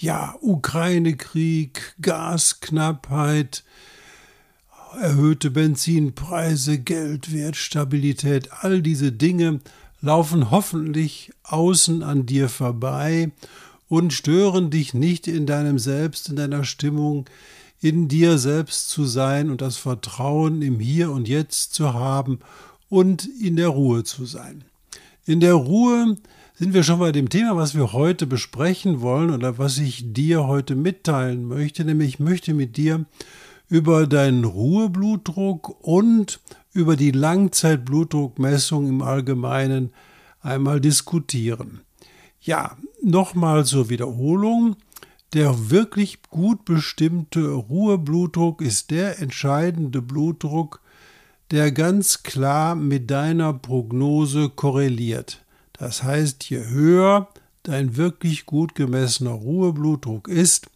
Ja, Ukraine-Krieg, Gasknappheit, erhöhte Benzinpreise, Geldwertstabilität, all diese Dinge laufen hoffentlich außen an dir vorbei und stören dich nicht in deinem Selbst, in deiner Stimmung, in dir selbst zu sein und das Vertrauen im Hier und Jetzt zu haben und in der Ruhe zu sein. In der Ruhe sind wir schon bei dem Thema, was wir heute besprechen wollen oder was ich dir heute mitteilen möchte, nämlich ich möchte mit dir über deinen Ruheblutdruck und über die Langzeitblutdruckmessung im Allgemeinen einmal diskutieren. Ja, nochmal zur Wiederholung. Der wirklich gut bestimmte Ruheblutdruck ist der entscheidende Blutdruck, der ganz klar mit deiner Prognose korreliert. Das heißt, je höher dein wirklich gut gemessener Ruheblutdruck ist,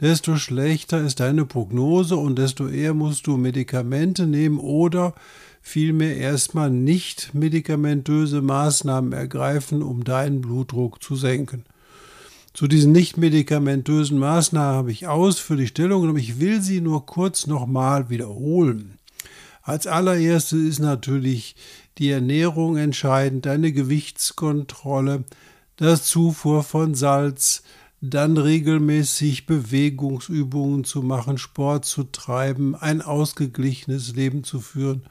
desto schlechter ist deine Prognose und desto eher musst du Medikamente nehmen oder vielmehr erstmal nicht medikamentöse Maßnahmen ergreifen, um deinen Blutdruck zu senken. Zu diesen nicht medikamentösen Maßnahmen habe ich ausführlich Stellung genommen. Ich will sie nur kurz nochmal wiederholen. Als allererstes ist natürlich die Ernährung entscheidend, eine Gewichtskontrolle, das Zufuhr von Salz, dann regelmäßig Bewegungsübungen zu machen, Sport zu treiben, ein ausgeglichenes Leben zu führen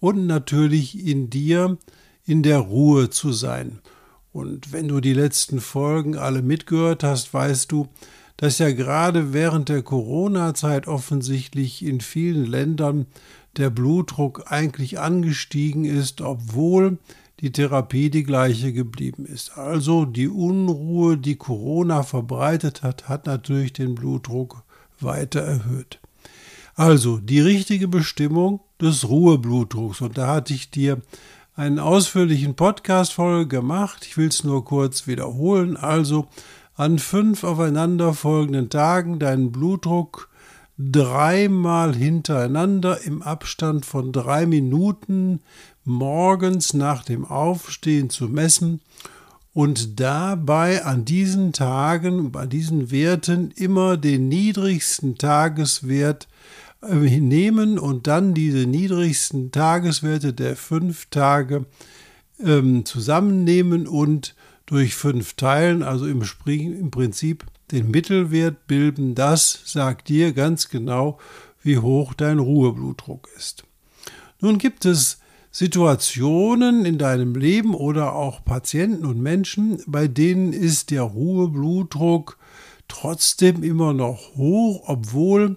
und natürlich in dir in der Ruhe zu sein. Und wenn du die letzten Folgen alle mitgehört hast, weißt du, dass ja gerade während der Corona-Zeit offensichtlich in vielen Ländern der Blutdruck eigentlich angestiegen ist, obwohl die Therapie die gleiche geblieben ist. Also die Unruhe, die Corona verbreitet hat, hat natürlich den Blutdruck weiter erhöht. Also die richtige Bestimmung des Ruheblutdrucks. Und da hatte ich dir einen ausführlichen Podcast-Folge gemacht. Ich will es nur kurz wiederholen. Also an fünf aufeinanderfolgenden Tagen deinen Blutdruck dreimal hintereinander im Abstand von drei Minuten morgens nach dem Aufstehen zu messen und dabei an diesen Tagen, bei diesen Werten immer den niedrigsten Tageswert äh, nehmen und dann diese niedrigsten Tageswerte der fünf Tage ähm, zusammennehmen und durch fünf teilen, also im, im Prinzip den Mittelwert bilden, das sagt dir ganz genau, wie hoch dein Ruheblutdruck ist. Nun gibt es Situationen in deinem Leben oder auch Patienten und Menschen, bei denen ist der Ruheblutdruck trotzdem immer noch hoch, obwohl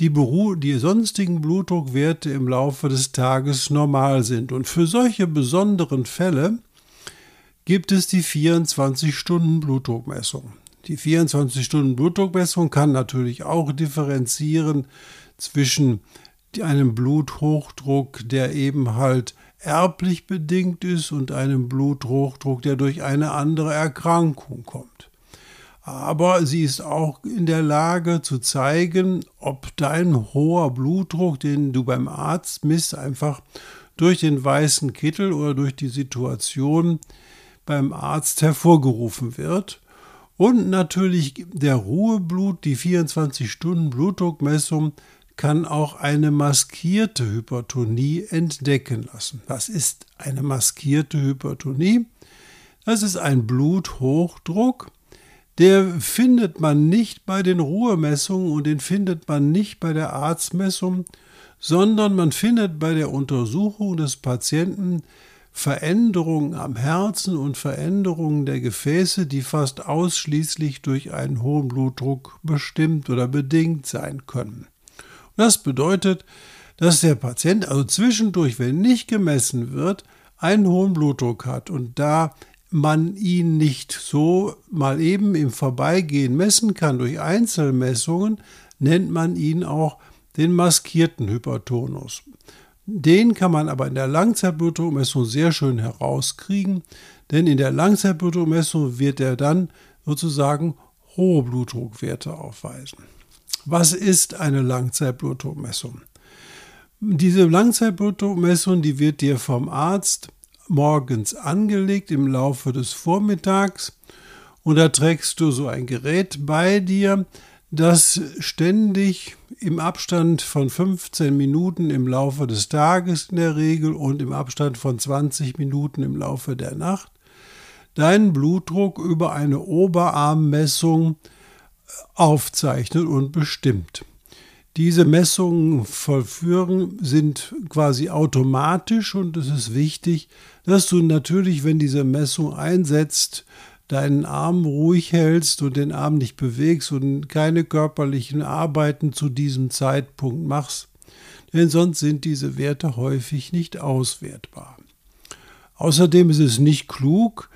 die, die sonstigen Blutdruckwerte im Laufe des Tages normal sind. Und für solche besonderen Fälle gibt es die 24-Stunden-Blutdruckmessung. Die 24-Stunden-Blutdruckmessung kann natürlich auch differenzieren zwischen einem Bluthochdruck, der eben halt erblich bedingt ist und einem Bluthochdruck, der durch eine andere Erkrankung kommt. Aber sie ist auch in der Lage zu zeigen, ob dein hoher Blutdruck, den du beim Arzt misst, einfach durch den weißen Kittel oder durch die Situation beim Arzt hervorgerufen wird und natürlich der Ruheblut, die 24-Stunden-Blutdruckmessung kann auch eine maskierte Hypertonie entdecken lassen. Was ist eine maskierte Hypertonie? Das ist ein Bluthochdruck, der findet man nicht bei den Ruhemessungen und den findet man nicht bei der Arztmessung, sondern man findet bei der Untersuchung des Patienten Veränderungen am Herzen und Veränderungen der Gefäße, die fast ausschließlich durch einen hohen Blutdruck bestimmt oder bedingt sein können. Und das bedeutet, dass der Patient also zwischendurch, wenn nicht gemessen wird, einen hohen Blutdruck hat. Und da man ihn nicht so mal eben im Vorbeigehen messen kann durch Einzelmessungen, nennt man ihn auch den maskierten Hypertonus. Den kann man aber in der Langzeitblutdruckmessung sehr schön herauskriegen, denn in der Langzeitblutdruckmessung wird er dann sozusagen hohe Blutdruckwerte aufweisen. Was ist eine Langzeitblutdruckmessung? Diese Langzeitblutdruckmessung, die wird dir vom Arzt morgens angelegt im Laufe des Vormittags und da trägst du so ein Gerät bei dir, das ständig im Abstand von 15 Minuten im Laufe des Tages in der Regel und im Abstand von 20 Minuten im Laufe der Nacht deinen Blutdruck über eine Oberarmmessung aufzeichnet und bestimmt. Diese Messungen vollführen sind quasi automatisch und es ist wichtig, dass du natürlich, wenn diese Messung einsetzt, deinen Arm ruhig hältst und den Arm nicht bewegst und keine körperlichen Arbeiten zu diesem Zeitpunkt machst, denn sonst sind diese Werte häufig nicht auswertbar. Außerdem ist es nicht klug,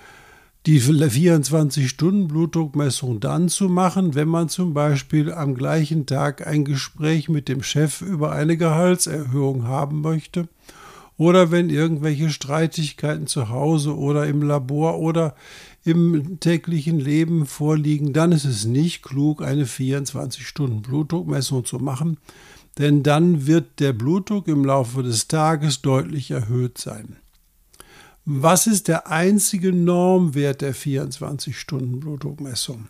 die 24-Stunden-Blutdruckmessung dann zu machen, wenn man zum Beispiel am gleichen Tag ein Gespräch mit dem Chef über eine Gehaltserhöhung haben möchte oder wenn irgendwelche Streitigkeiten zu Hause oder im Labor oder im täglichen Leben vorliegen, dann ist es nicht klug, eine 24-Stunden-Blutdruckmessung zu machen, denn dann wird der Blutdruck im Laufe des Tages deutlich erhöht sein. Was ist der einzige Normwert der 24-Stunden-Blutdruckmessung?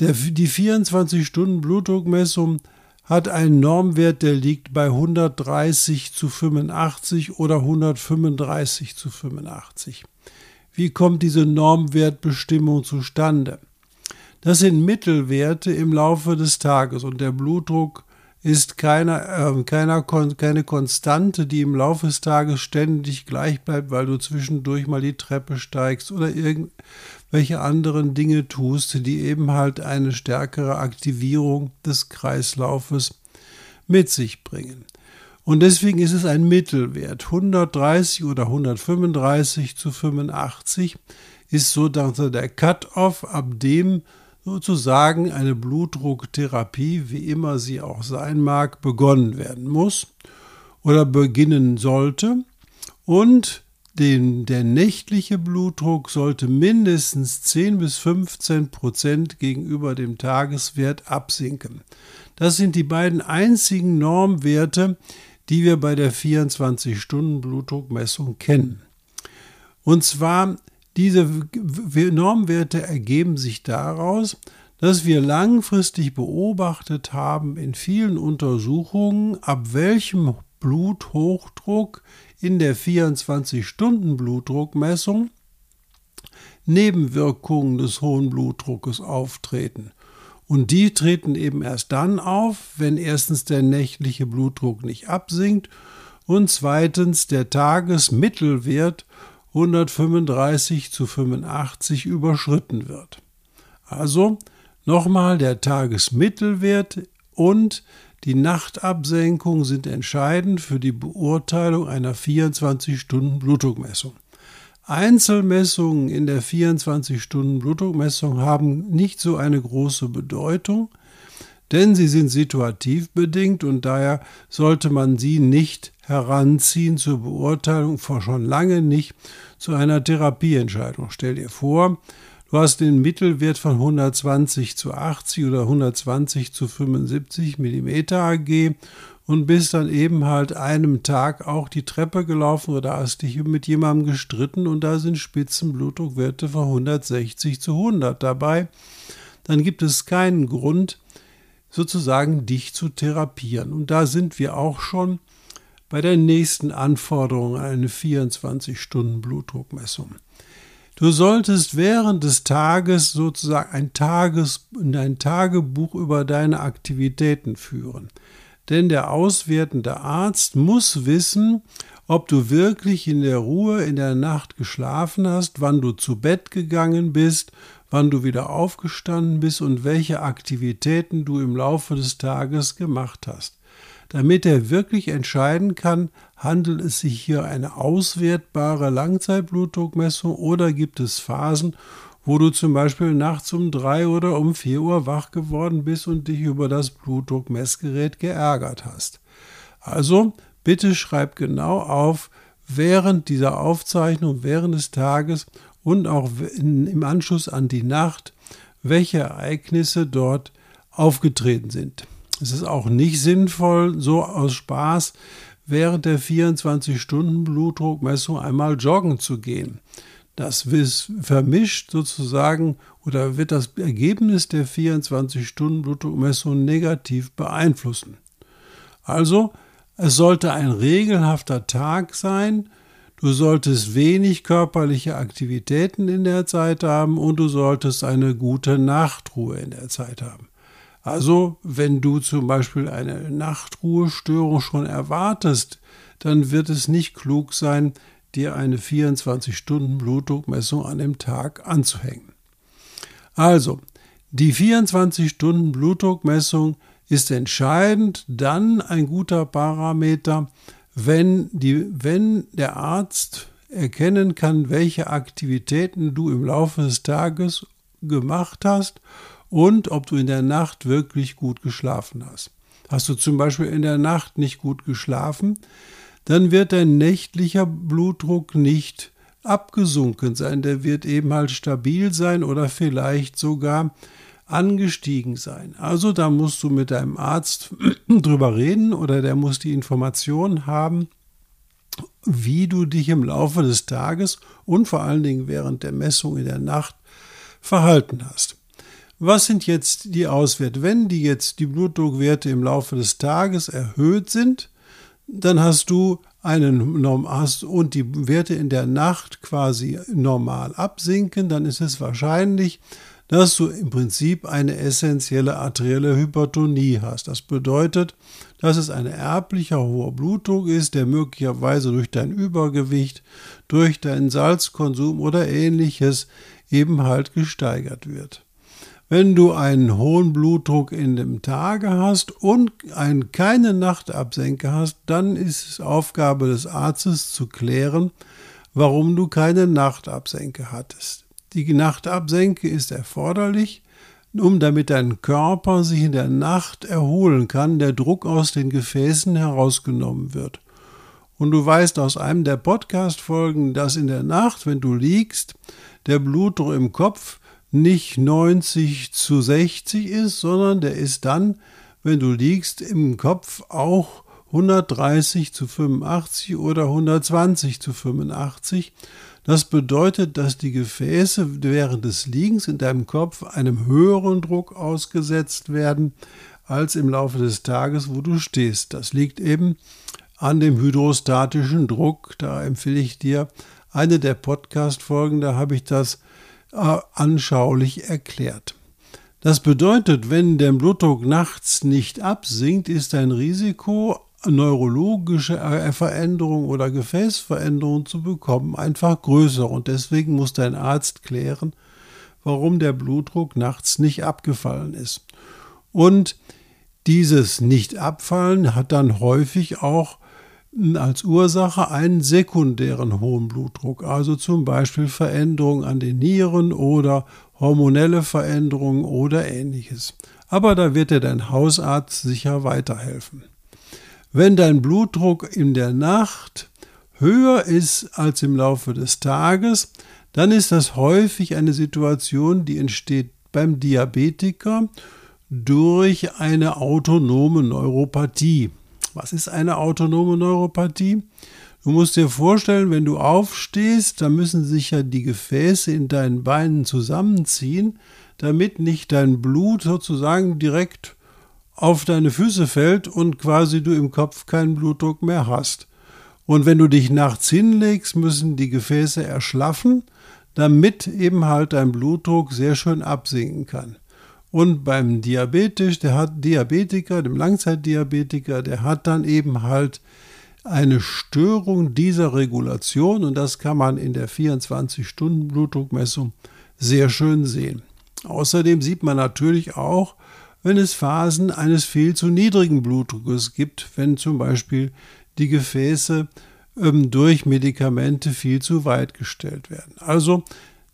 die 24-Stunden-Blutdruckmessung hat einen Normwert, der liegt bei 130 zu 85 oder 135 zu 85. Wie kommt diese Normwertbestimmung zustande? Das sind Mittelwerte im Laufe des Tages und der Blutdruck ist keine, äh, keiner, keine Konstante, die im Laufe des Tages ständig gleich bleibt, weil du zwischendurch mal die Treppe steigst oder irgendwelche anderen Dinge tust, die eben halt eine stärkere Aktivierung des Kreislaufes mit sich bringen. Und deswegen ist es ein Mittelwert. 130 oder 135 zu 85 ist so der Cut-off, ab dem sozusagen eine Blutdrucktherapie, wie immer sie auch sein mag, begonnen werden muss oder beginnen sollte. Und den, der nächtliche Blutdruck sollte mindestens 10 bis 15 Prozent gegenüber dem Tageswert absinken. Das sind die beiden einzigen Normwerte, die wir bei der 24-Stunden-Blutdruckmessung kennen. Und zwar diese Normwerte ergeben sich daraus, dass wir langfristig beobachtet haben in vielen Untersuchungen, ab welchem Bluthochdruck in der 24-Stunden-Blutdruckmessung Nebenwirkungen des hohen Blutdruckes auftreten. Und die treten eben erst dann auf, wenn erstens der nächtliche Blutdruck nicht absinkt und zweitens der Tagesmittelwert 135 zu 85 überschritten wird. Also nochmal der Tagesmittelwert und die Nachtabsenkung sind entscheidend für die Beurteilung einer 24-Stunden-Blutdruckmessung. Einzelmessungen in der 24-Stunden-Blutdruckmessung haben nicht so eine große Bedeutung, denn sie sind situativ bedingt und daher sollte man sie nicht heranziehen zur Beurteilung, vor schon lange nicht zu einer Therapieentscheidung. Stell dir vor, du hast den Mittelwert von 120 zu 80 oder 120 zu 75 mm AG und bist dann eben halt einem Tag auch die Treppe gelaufen oder hast dich mit jemandem gestritten und da sind Spitzenblutdruckwerte von 160 zu 100 dabei, dann gibt es keinen Grund, sozusagen dich zu therapieren. Und da sind wir auch schon bei der nächsten Anforderung an eine 24-Stunden-Blutdruckmessung. Du solltest während des Tages sozusagen ein, Tages, ein Tagebuch über deine Aktivitäten führen. Denn der auswertende Arzt muss wissen, ob du wirklich in der Ruhe in der Nacht geschlafen hast, wann du zu Bett gegangen bist, wann du wieder aufgestanden bist und welche Aktivitäten du im Laufe des Tages gemacht hast, damit er wirklich entscheiden kann, Handelt es sich hier eine auswertbare Langzeitblutdruckmessung oder gibt es Phasen, wo du zum Beispiel nachts um drei oder um vier Uhr wach geworden bist und dich über das Blutdruckmessgerät geärgert hast? Also bitte schreib genau auf, während dieser Aufzeichnung, während des Tages und auch in, im Anschluss an die Nacht, welche Ereignisse dort aufgetreten sind. Es ist auch nicht sinnvoll, so aus Spaß während der 24-Stunden-Blutdruckmessung einmal joggen zu gehen. Das vermischt sozusagen oder wird das Ergebnis der 24-Stunden-Blutdruckmessung negativ beeinflussen. Also, es sollte ein regelhafter Tag sein, du solltest wenig körperliche Aktivitäten in der Zeit haben und du solltest eine gute Nachtruhe in der Zeit haben. Also, wenn du zum Beispiel eine Nachtruhestörung schon erwartest, dann wird es nicht klug sein, dir eine 24-Stunden-Blutdruckmessung an dem Tag anzuhängen. Also, die 24-Stunden-Blutdruckmessung ist entscheidend dann ein guter Parameter, wenn, die, wenn der Arzt erkennen kann, welche Aktivitäten du im Laufe des Tages gemacht hast und ob du in der Nacht wirklich gut geschlafen hast. Hast du zum Beispiel in der Nacht nicht gut geschlafen, dann wird dein nächtlicher Blutdruck nicht abgesunken sein, der wird eben halt stabil sein oder vielleicht sogar angestiegen sein. Also da musst du mit deinem Arzt drüber reden oder der muss die Information haben, wie du dich im Laufe des Tages und vor allen Dingen während der Messung in der Nacht verhalten hast. Was sind jetzt die Auswerte? Wenn die jetzt die Blutdruckwerte im Laufe des Tages erhöht sind, dann hast du einen hast und die Werte in der Nacht quasi normal absinken, dann ist es wahrscheinlich, dass du im Prinzip eine essentielle arterielle Hypertonie hast. Das bedeutet, dass es ein erblicher hoher Blutdruck ist, der möglicherweise durch dein Übergewicht, durch deinen Salzkonsum oder ähnliches eben halt gesteigert wird. Wenn du einen hohen Blutdruck in dem Tage hast und ein, keine Nachtabsenke hast, dann ist es Aufgabe des Arztes zu klären, warum du keine Nachtabsenke hattest. Die Nachtabsenke ist erforderlich, um damit dein Körper sich in der Nacht erholen kann, der Druck aus den Gefäßen herausgenommen wird. Und du weißt aus einem der Podcast-Folgen, dass in der Nacht, wenn du liegst, der Blutdruck im Kopf nicht 90 zu 60 ist, sondern der ist dann, wenn du liegst, im Kopf auch 130 zu 85 oder 120 zu 85. Das bedeutet, dass die Gefäße während des Liegens in deinem Kopf einem höheren Druck ausgesetzt werden als im Laufe des Tages, wo du stehst. Das liegt eben an dem hydrostatischen Druck. Da empfehle ich dir eine der Podcast-Folgen, da habe ich das anschaulich erklärt. Das bedeutet, wenn der Blutdruck nachts nicht absinkt, ist ein Risiko, neurologische äh, Veränderungen oder Gefäßveränderungen zu bekommen, einfach größer. Und deswegen muss dein Arzt klären, warum der Blutdruck nachts nicht abgefallen ist. Und dieses Nicht-Abfallen hat dann häufig auch als Ursache einen sekundären hohen Blutdruck, also zum Beispiel Veränderungen an den Nieren oder hormonelle Veränderungen oder ähnliches. Aber da wird dir dein Hausarzt sicher weiterhelfen. Wenn dein Blutdruck in der Nacht höher ist als im Laufe des Tages, dann ist das häufig eine Situation, die entsteht beim Diabetiker durch eine autonome Neuropathie. Was ist eine autonome Neuropathie? Du musst dir vorstellen, wenn du aufstehst, dann müssen sich ja die Gefäße in deinen Beinen zusammenziehen, damit nicht dein Blut sozusagen direkt auf deine Füße fällt und quasi du im Kopf keinen Blutdruck mehr hast. Und wenn du dich nachts hinlegst, müssen die Gefäße erschlaffen, damit eben halt dein Blutdruck sehr schön absinken kann. Und beim Diabetisch, der hat Diabetiker, dem Langzeitdiabetiker, der hat dann eben halt eine Störung dieser Regulation und das kann man in der 24-Stunden-Blutdruckmessung sehr schön sehen. Außerdem sieht man natürlich auch, wenn es Phasen eines viel zu niedrigen Blutdruckes gibt, wenn zum Beispiel die Gefäße ähm, durch Medikamente viel zu weit gestellt werden. Also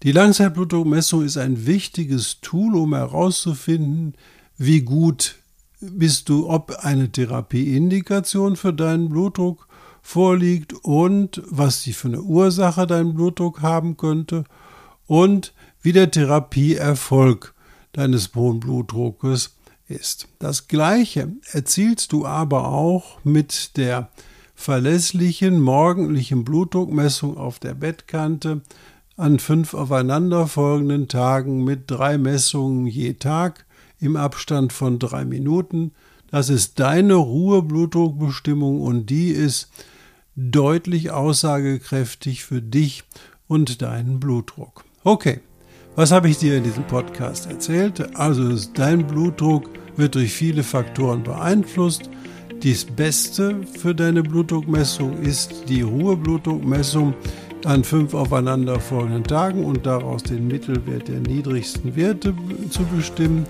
die Langzeitblutdruckmessung ist ein wichtiges Tool, um herauszufinden, wie gut bist du, ob eine Therapieindikation für deinen Blutdruck vorliegt und was sie für eine Ursache deinen Blutdruck haben könnte und wie der Therapieerfolg deines hohen Blutdruckes ist. Das Gleiche erzielst du aber auch mit der verlässlichen morgendlichen Blutdruckmessung auf der Bettkante an fünf aufeinanderfolgenden Tagen mit drei Messungen je Tag im Abstand von drei Minuten. Das ist deine Ruheblutdruckbestimmung und die ist deutlich aussagekräftig für dich und deinen Blutdruck. Okay, was habe ich dir in diesem Podcast erzählt? Also dein Blutdruck wird durch viele Faktoren beeinflusst. Das Beste für deine Blutdruckmessung ist die Ruheblutdruckmessung an fünf aufeinanderfolgenden Tagen und daraus den Mittelwert der niedrigsten Werte zu bestimmen.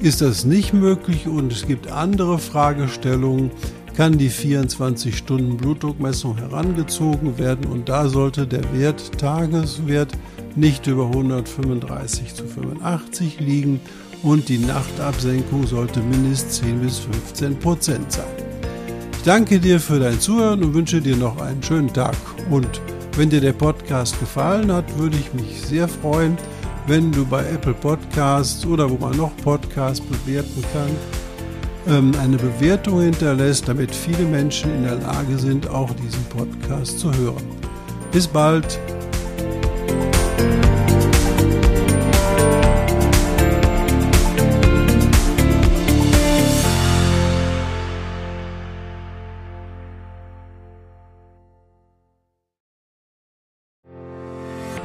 Ist das nicht möglich und es gibt andere Fragestellungen, kann die 24-Stunden-Blutdruckmessung herangezogen werden und da sollte der Wert, Tageswert, nicht über 135 zu 85 liegen und die Nachtabsenkung sollte mindestens 10 bis 15 Prozent sein. Ich danke dir für dein Zuhören und wünsche dir noch einen schönen Tag. Und wenn dir der Podcast gefallen hat, würde ich mich sehr freuen, wenn du bei Apple Podcasts oder wo man noch Podcasts bewerten kann, ähm, eine Bewertung hinterlässt, damit viele Menschen in der Lage sind, auch diesen Podcast zu hören. Bis bald.